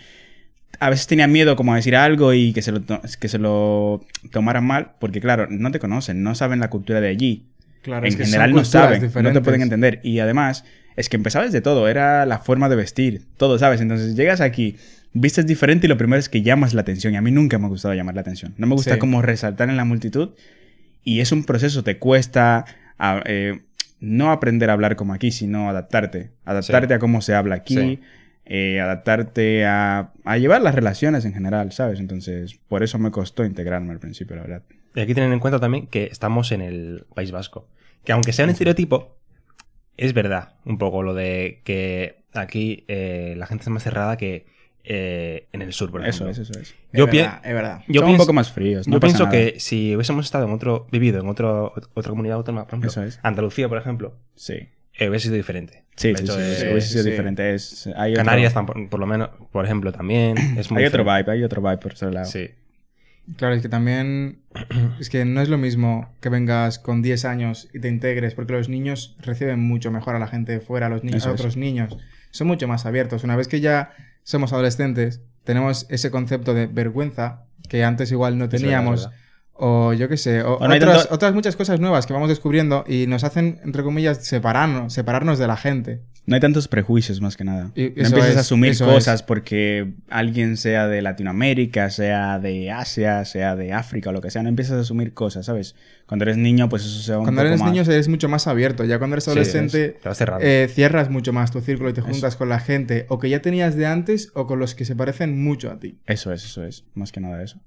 A veces tenía miedo como a decir algo y que se lo, que se lo tomaran mal, porque claro, no te conocen, no saben la cultura de allí Claro, en es que son general no saben, no te pueden entender. Y además, es que empezabas de todo, era la forma de vestir, todo, ¿sabes? Entonces llegas aquí, vistes diferente y lo primero es que llamas la atención. Y a mí nunca me ha gustado llamar la atención. No me gusta Sí. como resaltar en la multitud. Y es un proceso, te cuesta a- eh, no aprender a hablar como aquí, sino adaptarte. Adaptarte a cómo se habla aquí. Sí. Eh, adaptarte a, a llevar las relaciones en general, ¿sabes? Entonces, por eso me costó integrarme al principio, la verdad. Y aquí tienen en cuenta también que estamos en el País Vasco. Que aunque sea un estereotipo, es verdad un poco lo de que aquí eh, la gente es más cerrada que eh, en el sur, por ejemplo. Eso es, eso es. Yo, es verdad, es verdad. yo un pienso- poco más fríos. no yo pasa pienso nada. que si hubiésemos estado en otro, vivido en otro, otra comunidad autónoma, por ejemplo, Eso es. Andalucía, por ejemplo, Sí. Eh, hubiese sido diferente. Sí, sí, hecho sí, de- sí, hubiese sido sí. diferente. Es, hay otro- Canarias, tampo- por lo menos, por ejemplo, también. Es muy Hay otro diferente. vibe, hay otro vibe por ese lado. Sí. Claro, es que también es que no es lo mismo que vengas con 10 años y te integres, porque los niños reciben mucho mejor a la gente de fuera, a los niños, a es. otros niños. Son mucho más abiertos. Una vez que ya somos adolescentes, tenemos ese concepto de vergüenza que antes igual no verdad, teníamos. es verdad. O yo qué sé, o O no hay otras, tanto- otras muchas cosas nuevas que vamos descubriendo y nos hacen, entre comillas, separarnos, separarnos de la gente. No hay tantos prejuicios más que nada. Y no empiezas es, a asumir cosas es. porque alguien sea de Latinoamérica, sea de Asia, sea de África o lo que sea. No empiezas a asumir cosas, ¿sabes? Cuando eres niño, pues eso se va un Cuando poco eres más... niño eres mucho más abierto. Ya cuando eres adolescente eh, cierras mucho más tu círculo y te juntas con la gente o que ya tenías de antes o con los que se parecen mucho a ti. Eso es, eso es. Más que nada eso.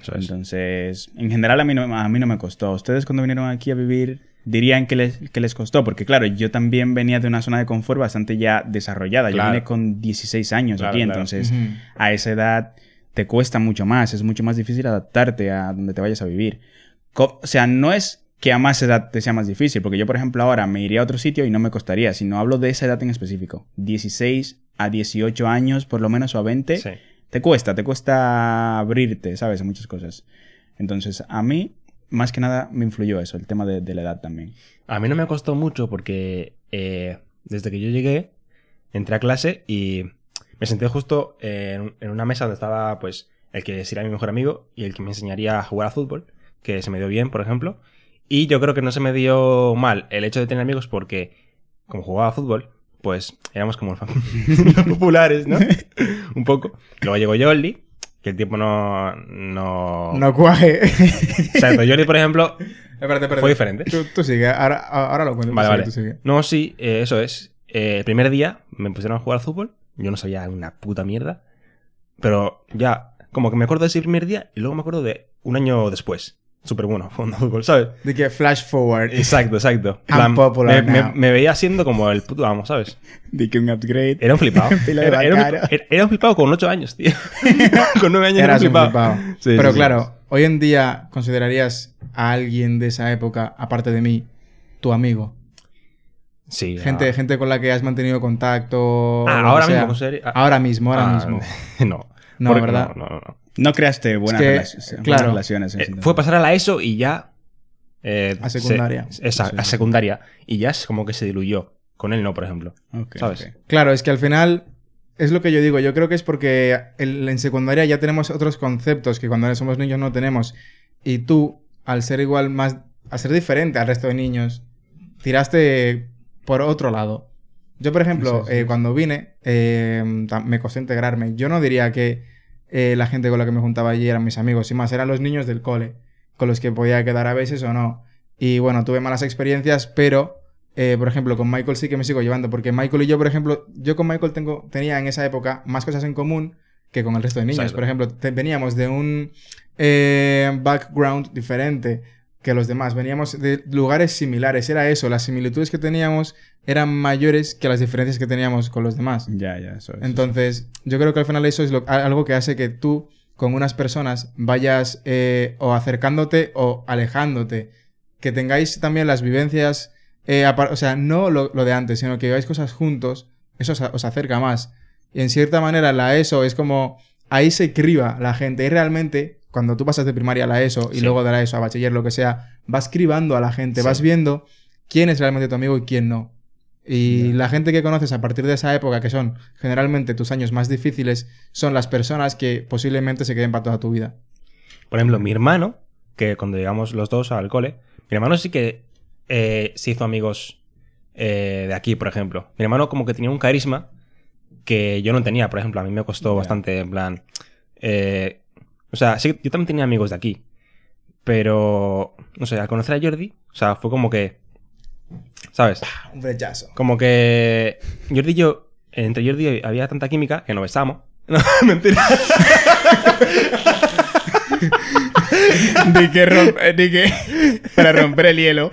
Eso es. Entonces, en general a mí, no, a mí no me costó. ¿Ustedes cuando vinieron aquí a vivir dirían que les, que les costó? Porque claro, yo también venía de una zona de confort bastante ya desarrollada. Yo Claro. vine con 16 años Claro, aquí, claro. entonces a esa edad te cuesta mucho más. Es mucho más difícil adaptarte a donde te vayas a vivir. Co- o sea, no es que a más edad te sea más difícil, porque yo, por ejemplo, ahora me iría a otro sitio y no me costaría, sino hablo de esa edad en específico. 16 a 18 años, por lo menos, o a 20 Sí. Te cuesta, te cuesta abrirte, ¿sabes? A muchas cosas. Entonces, a mí, más que nada, me influyó eso, el tema de, la edad también. A mí no me costó mucho porque eh, desde que yo llegué, entré a clase y me senté justo en, en una mesa donde estaba pues el que sería mi mejor amigo y el que me enseñaría a jugar a fútbol, que se me dio bien, por ejemplo. Y yo creo que no se me dio mal el hecho de tener amigos porque, como jugaba a fútbol, pues éramos como los populares, ¿no? Un poco. Luego llegó Jordi, que el tiempo no... No... No cuaje. Exacto, Jordi, por ejemplo, espérate, espérate. fue diferente. Tú, tú sigue, ahora, ahora lo cuento. tú Vale, sigue, vale. tú sigue. No, sí, eh, eso es. Eh, el primer día me pusieron a jugar al fútbol. Yo no sabía una puta mierda. Pero ya, como que me acuerdo de ese primer día y luego me acuerdo de un año después. Súper bueno, jugando fútbol, ¿sabes? De que flash forward. Exacto, exacto. Me, me- now. me veía siendo como el puto amo, ¿sabes? Di que un upgrade. Era un flipado. De era, era un, era- flipado con 8 años, tío. con 9 años era un flipado. Sí, Pero sí, sí. claro, hoy en día considerarías a alguien de esa época, aparte de mí, tu amigo. Sí. Gente, ah. gente con la que has mantenido contacto. Ah, ahora mismo, ¿en serio? Ah. Ahora mismo, ahora Ah, mismo. No. No, Porque- ¿verdad? No, no, no. No creaste buenas, que, relaciones, buenas relaciones. en Eh, fue pasar a la ESO y ya. eh, A secundaria. se- esa- a secundaria. Y ya es como que se diluyó. Con él no, por ejemplo. ¿sabes? Claro, es que al final es lo que yo digo. Yo creo que es porque el- en secundaria ya tenemos otros conceptos que cuando somos niños no tenemos. Y tú, al ser igual más. al ser diferente al resto de niños, tiraste por otro lado. Yo, por ejemplo, Sí, sí, eh, cuando vine, eh, me costó integrarme. Yo no diría que eh, la gente con la que me juntaba allí eran mis amigos, sin más, eran los niños del cole, con los que podía quedar a veces o no. Y bueno, tuve malas experiencias, pero, eh, por ejemplo, con Michael sí que me sigo llevando, porque Michael y yo, por ejemplo, yo con Michael tengo, tenía en esa época más cosas en común que con el resto de niños. Exacto. Por ejemplo, veníamos de un eh, background diferente que los demás, veníamos de lugares similares, era eso, las similitudes que teníamos eran mayores que las diferencias que teníamos con los demás. Ya, ya, eso es. Entonces, yo creo que al final eso es lo- algo que hace que tú con unas personas vayas eh, o acercándote o alejándote. Que tengáis también las vivencias, eh, o sea, no lo, lo de antes, sino que hagáis cosas juntos, eso os, os acerca más. Y en cierta manera la ESO es como, ahí se criba la gente. Y realmente, cuando tú pasas de primaria a la ESO y Sí. luego de la ESO a bachiller, lo que sea, vas cribando a la gente, Sí. vas viendo quién es realmente tu amigo y quién no. Y la gente que conoces a partir de esa época, que son generalmente tus años más difíciles, son las personas que posiblemente se queden para toda tu vida. Por ejemplo, mi hermano, que cuando llegamos los dos al cole, mi hermano sí que eh, se hizo amigos eh, de aquí, por ejemplo. Mi hermano como que tenía un carisma que yo no tenía, por ejemplo. A mí me costó bastante, en plan... eh, o sea, sí, yo también tenía amigos de aquí. Pero, no sé, al conocer a Jordi, o sea, fue como que... ¿Sabes? Un brechazo. Como que Jordi y yo, entre Jordi y yo había tanta química que nos besamos. No, mentira. Di que, rom- eh, di que para romper el hielo.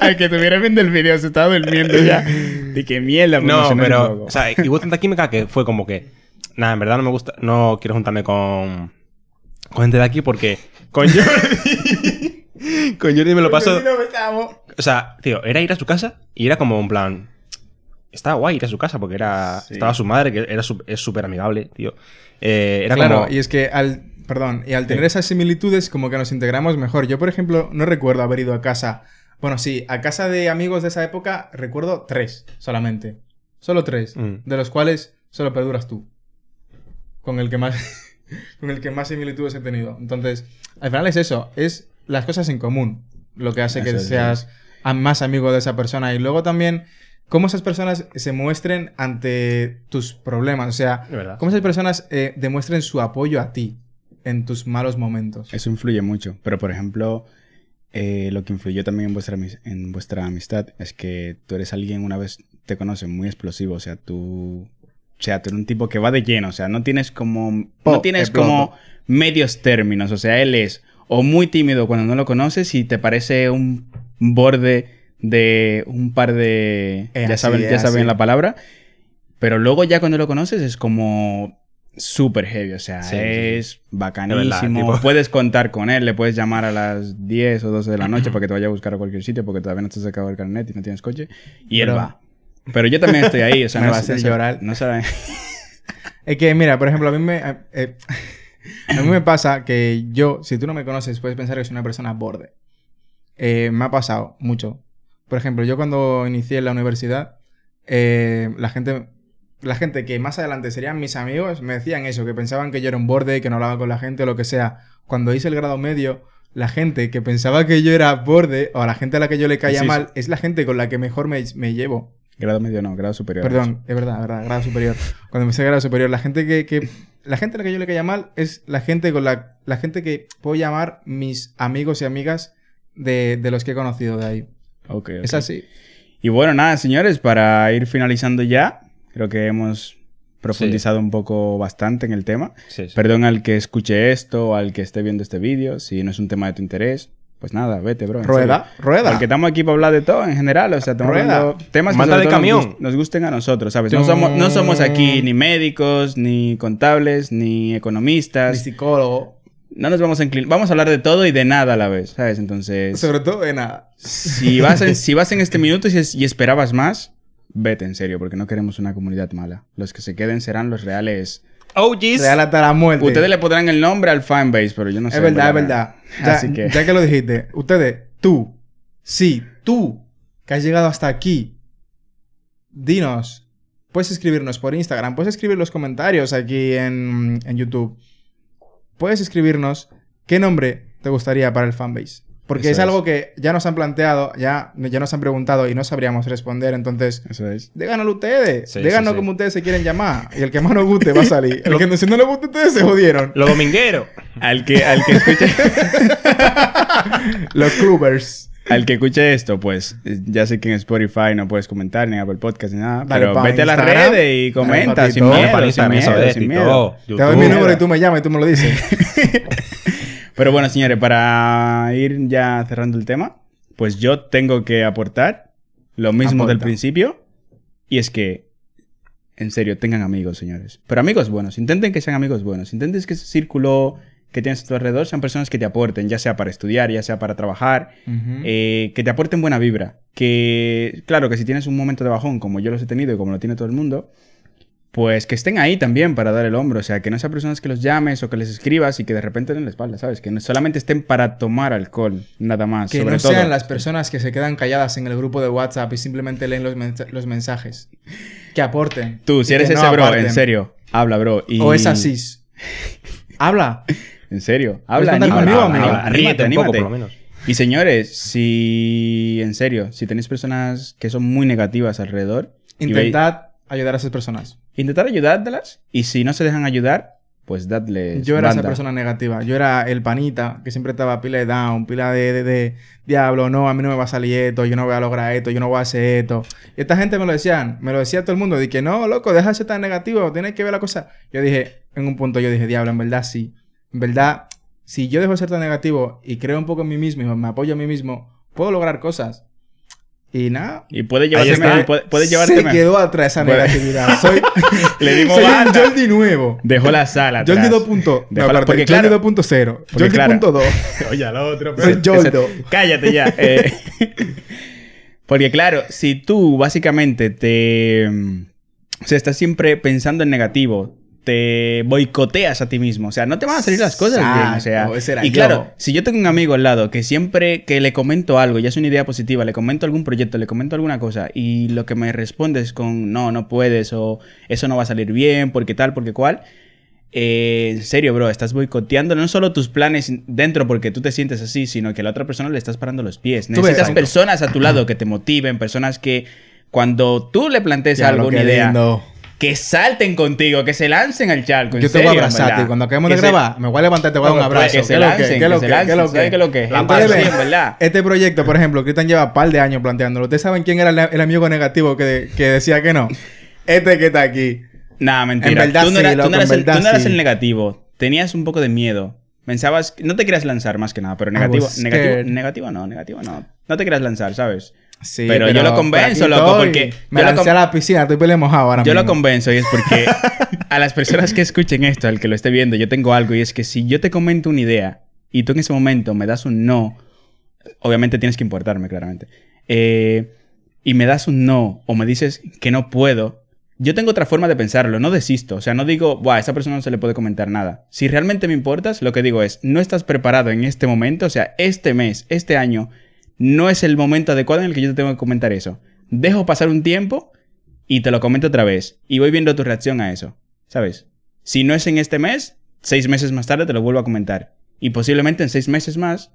Al que estuviera viendo el video se estaba durmiendo ya. Di que mierda. me No, pero. O sea, y hubo tanta química que fue como que. Nada, en verdad no me gusta. No quiero juntarme con. Con gente de aquí porque. Con Jordi. con Jordi me lo paso. O sea, tío, era ir a su casa y era como un plan. Estaba guay ir a su casa porque era. Sí. Estaba su madre, que era su- es súper amigable, tío. Eh, era claro, como. y es que al. Perdón, y al tener esas similitudes, como que nos integramos mejor. Yo, por ejemplo, no recuerdo haber ido a casa. Bueno, sí, a casa de amigos de esa época recuerdo tres solamente. Solo tres. Mm. De los cuales solo perduras tú. Con el que más. Con el que más similitudes he tenido. Entonces, al final es eso. Es las cosas en común. Lo que hace que Eso seas a- más amigo de esa persona. Y luego también. Cómo esas personas se muestren ante tus problemas. O sea, cómo esas personas eh, demuestren su apoyo a ti en tus malos momentos. Eso influye mucho. Pero, por ejemplo, eh, lo que influyó también en vuestra, en vuestra amistad es que tú eres alguien, una vez te conocen, muy explosivo. O sea, tú... O sea, tú eres un tipo que va de lleno. O sea, no tienes como... Po, no tienes exploto. como medios términos. O sea, él es o muy tímido cuando no lo conoces y te parece un borde de un par de... Es ya así, saben, es ya saben la palabra. Pero luego ya cuando lo conoces es como súper heavy. O sea, Sí, sí, sí. es bacanísimo. Es verdad, Puedes contar con él. Le puedes llamar a las 10 o 12 de la noche para que te vaya a buscar a cualquier sitio porque todavía no te has sacado el carnet y no tienes coche. Y él va. Pero yo también estoy ahí. O sea, Me no va a hacer llorar. No saben. Es que, mira, por ejemplo, a mí me. eh, a mí me pasa que yo, si tú no me conoces, puedes pensar que soy una persona borde. Eh, me ha pasado mucho. Por ejemplo, yo cuando inicié la universidad, eh, la gente. La gente que más adelante serían mis amigos me decían eso, que pensaban que yo era un borde, que no hablaba con la gente o lo que sea. Cuando hice el grado medio, la gente que pensaba que yo era borde o a la gente a la que yo le caía Sí, sí. mal es la gente con la que mejor me, me llevo. Grado medio no, grado superior. Perdón, es verdad, grado superior. Cuando me hice grado superior, la gente que, que- la gente a la que yo le caía mal es la gente con la, la gente que puedo llamar mis amigos y amigas de, de los que he conocido de ahí. Ok, ok. Es así. Y bueno, nada, señores, para ir finalizando ya, creo que hemos profundizado un poco bastante en el tema. Sí, sí. Perdón al que escuche esto o al que esté viendo este vídeo, si no es un tema de tu interés, pues nada, vete, bro. Rueda, serio. rueda. Porque estamos aquí para hablar de todo en general, o sea, estamos Rueda. temas que de nos camión. gust- Nos, gusten a nosotros, ¿sabes? No somos, no somos aquí ni médicos, ni contables, ni Mi economistas. psicólogo. No nos vamos a inclinar. Vamos a hablar de todo y de nada a la vez, ¿sabes? Entonces, Sobre todo de nada. si vas en, si vas en este minuto y, es- y esperabas más, vete en serio, porque no queremos una comunidad mala. Los que se queden serán los reales. OGs. Real hasta la muerte. Ustedes le pondrán el nombre al fanbase, pero yo no sé. es verdad, es verdad. Ya, Así que... ya que lo dijiste, ustedes, tú, sí, tú, que has llegado hasta aquí, dinos, puedes escribirnos por Instagram, puedes escribir los comentarios aquí en, en YouTube, puedes escribirnos qué nombre te gustaría para el fanbase. Porque es, es. algo que ya nos han planteado, ya, ya nos han preguntado y no sabríamos responder. Entonces, Eso es. ustedes. Sí, díganos sí, sí. como ustedes se quieren llamar. Y el que más nos guste va a salir. El que no- si no le gusta a ustedes se jodieron. Los domingueros. Al que, al que escuche... Los clubbers. Al que escuche esto, pues ya sé que en Spotify no puedes comentar ni en Apple Podcast ni nada, Dale pero pa' vete a las redes y comenta sin miedo, sin miedo, sin. Te doy mi número y tú me llamas y tú me lo dices. Pero bueno, señores, para ir ya cerrando el tema, pues yo tengo que aportar lo mismo Aporta. del principio. Y es que, en serio, tengan amigos, señores. Pero amigos buenos. Intenten que sean amigos buenos. Intenten que ese círculo que tienes a tu alrededor sean personas que te aporten, ya sea para estudiar, ya sea para trabajar, eh, que te aporten buena vibra. Que, claro, que si tienes un momento de bajón, como yo los he tenido y como lo tiene todo el mundo, pues que estén ahí también para dar el hombro. O sea, que no sean personas que los llames o que les escribas y que de repente den la espalda, ¿sabes? Que no solamente estén para tomar alcohol, nada más. que sobre no todo. sean las personas que se quedan calladas en el grupo de WhatsApp y simplemente leen los, mensa- los mensajes. Que aporten. Tú, si eres ese no bro, aparten. en serio, habla, bro. Y... O esa cis. Habla. En serio, ¿Puedes habla, anímate, conmigo, anímate, amigo? anímate, Ríete un poco, por lo menos. Y señores, si en serio, si tenéis personas que son muy negativas alrededor, veis- Intentad ayudar a esas personas. Intentar ayudártelas y si no se dejan ayudar, pues dadles Yo era esa banda. persona negativa. Yo era el panita que siempre estaba pila de down, pila de, de, de diablo, no, a mí no me va a salir esto, yo no voy a lograr esto, yo no voy a hacer esto. Y esta gente me lo decían, me lo decía todo el mundo, de que no, loco, deja de ser tan negativo, tienes que ver la cosa. Yo dije, en un punto yo dije, diablo, en verdad sí. En verdad, si yo dejo de ser tan negativo y creo un poco en mí mismo y me apoyo a mí mismo, puedo lograr cosas. Y nada. Y puede llevarte está. puede, puede llevarte se quedó atrás esa negatividad. Soy, Le dimos soy un. Jordi nuevo. Dejó la sala atrás. Jordi 2. punto- Dejó no, aparte, Jordi claro, 2.0. porque Jordi claro. punto 2. Oye, al otro. Soy Ese- Jordo. Cállate ya. eh. Porque claro, si tú básicamente te... mm, O sea, estás siempre pensando en negativo, te boicoteas a ti mismo. O sea, no te van a salir las cosas bien. O sea, Exacto, ese era y yo. claro, si yo tengo un amigo al lado que siempre que le comento algo, ya es una idea positiva, le comento algún proyecto, le comento alguna cosa, y lo que me responde es con no, no puedes, o eso no va a salir bien, porque tal, porque cual. eh, en serio, bro, estás boicoteando no solo tus planes dentro porque tú te sientes así, sino que a la otra persona le estás parando los pies. Ves, Necesitas personas a tu lado que te motiven, personas que cuando tú le plantees Ya, algo, una idea, lindo. Que salten contigo, que se lancen al charco. Yo te voy a serio, abrazar. Cuando acabemos de se- grabar, me voy a levantar y te voy a dar un Bueno, abrazo. que se ¿Qué lo lancen, ¿Qué que lo se ¿Qué lancen, lo ¿sabe qué lo que? La Entonces, parte sí, en verdad. Este proyecto, por ejemplo, Cristian lleva un par de años planteándolo. ¿Ustedes saben quién era el, amigo negativo que, que decía que no? Este que está aquí. Nah, mentira. En verdad tú no sí, eras, tú no eras el, tú verdad no eras sí. el negativo. Tenías un poco de miedo. Pensabas... No te querías lanzar más que nada, pero negativo... was Negativo, negativo no, negativo no. No te querías lanzar, ¿sabes? Sí, Pero yo lo convenzo, por loco, porque Me yo lancé a la piscina, estoy pele mojado ahora Yo lo convenzo y es porque a las personas que escuchen esto, al que lo esté viendo, yo tengo algo y es que si yo te comento una idea y tú en ese momento me das un no, obviamente tienes que importarme claramente, eh, y me das un no o me dices que no puedo, yo tengo otra forma de pensarlo, no desisto, o sea, no digo, Buah, a esa persona no se le puede comentar nada. Si realmente me importas, lo que digo es, no estás preparado en este momento, o sea, este mes, este año, no es el momento adecuado en el que yo te tengo que comentar eso. Dejo pasar un tiempo y te lo comento otra vez. Y voy viendo tu reacción a eso. ¿Sabes? Si no es en este mes, seis meses más tarde te lo vuelvo a comentar. Y posiblemente en seis meses más,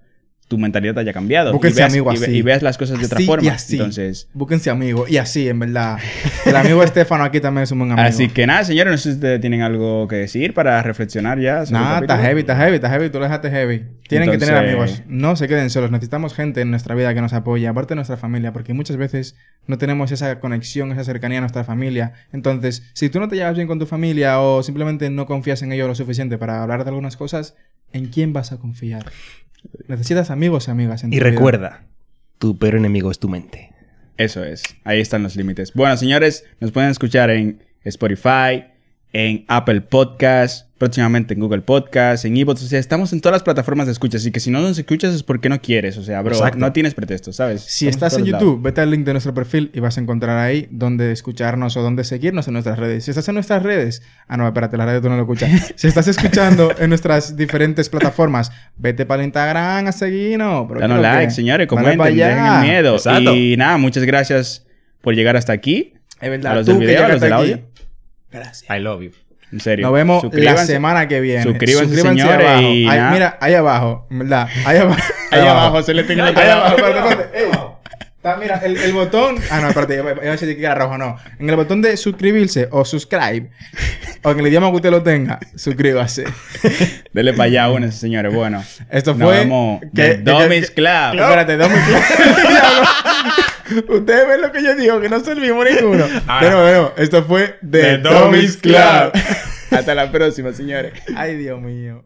tu mentalidad haya cambiado. Búsquense y, veas, amigo y ve- así. y veas las cosas de otra Así forma. Y así. Entonces. Búsquense amigos. Y así, en verdad. El amigo Estefano aquí también es un buen amigo. Así que nada, señores, no sé si ustedes tienen algo que decir para reflexionar ya. sobre Nada, está heavy, está heavy, está heavy. Tú lo dejaste heavy. Tienen que tener amigos. No se queden solos. Necesitamos gente en nuestra vida que nos apoye. Aparte de nuestra familia. Porque muchas veces no tenemos esa conexión, esa cercanía a nuestra familia. Entonces, si tú no te llevas bien con tu familia o simplemente no confías en ellos lo suficiente para hablar de algunas cosas, ¿en quién vas a confiar? Necesitas amigos y amigas en Y tu vida. recuerda, tu peor enemigo es tu mente. Eso es. Ahí están los límites. Bueno, señores, nos pueden escuchar en Spotify, en Apple Podcast, próximamente en Google Podcast, en Evox. O sea, estamos en todas las plataformas de escucha. Así que si no nos escuchas es porque no quieres. O sea, bro, Exacto. no tienes pretexto, ¿sabes? Si Estamos estás en YouTube, lados. vete al link de nuestro perfil y vas a encontrar ahí donde escucharnos o donde seguirnos en nuestras redes. Si estás en nuestras redes, ah no, espérate, la radio tú no lo escuchas. si estás escuchando en nuestras diferentes plataformas, vete para el Instagram a seguirnos. Danos ¿qué es lo like, que? señores, comenten, dejen el miedo. Exacto. Y nada, muchas gracias por llegar hasta aquí. Es verdad, A los tú del que video, a los del aquí. audio. Gracias. I love you. En serio. Nos vemos la Suscríbanse. semana que viene. Suscríbanse, señores, abajo. y Ahí- mira, ahí abajo, ¿verdad? Ahí abajo. Ahí abajo, se le tengo Ahí abajo, espérate, espérate. Está, mira, el, el botón. Ah, no, espérate, iba a decir que era rojo, no. En el botón de suscribirse o subscribe, o en el idioma que usted lo tenga, suscríbase. Dele para allá, únense, señores. Bueno. Esto fue. que- que- Club. Espérate, Dummies Club. Ustedes ven lo que yo digo, que no servimos ninguno. Ahora. Pero bueno, esto fue The, Club. Club. Hasta la próxima, señores. Ay, Dios mío.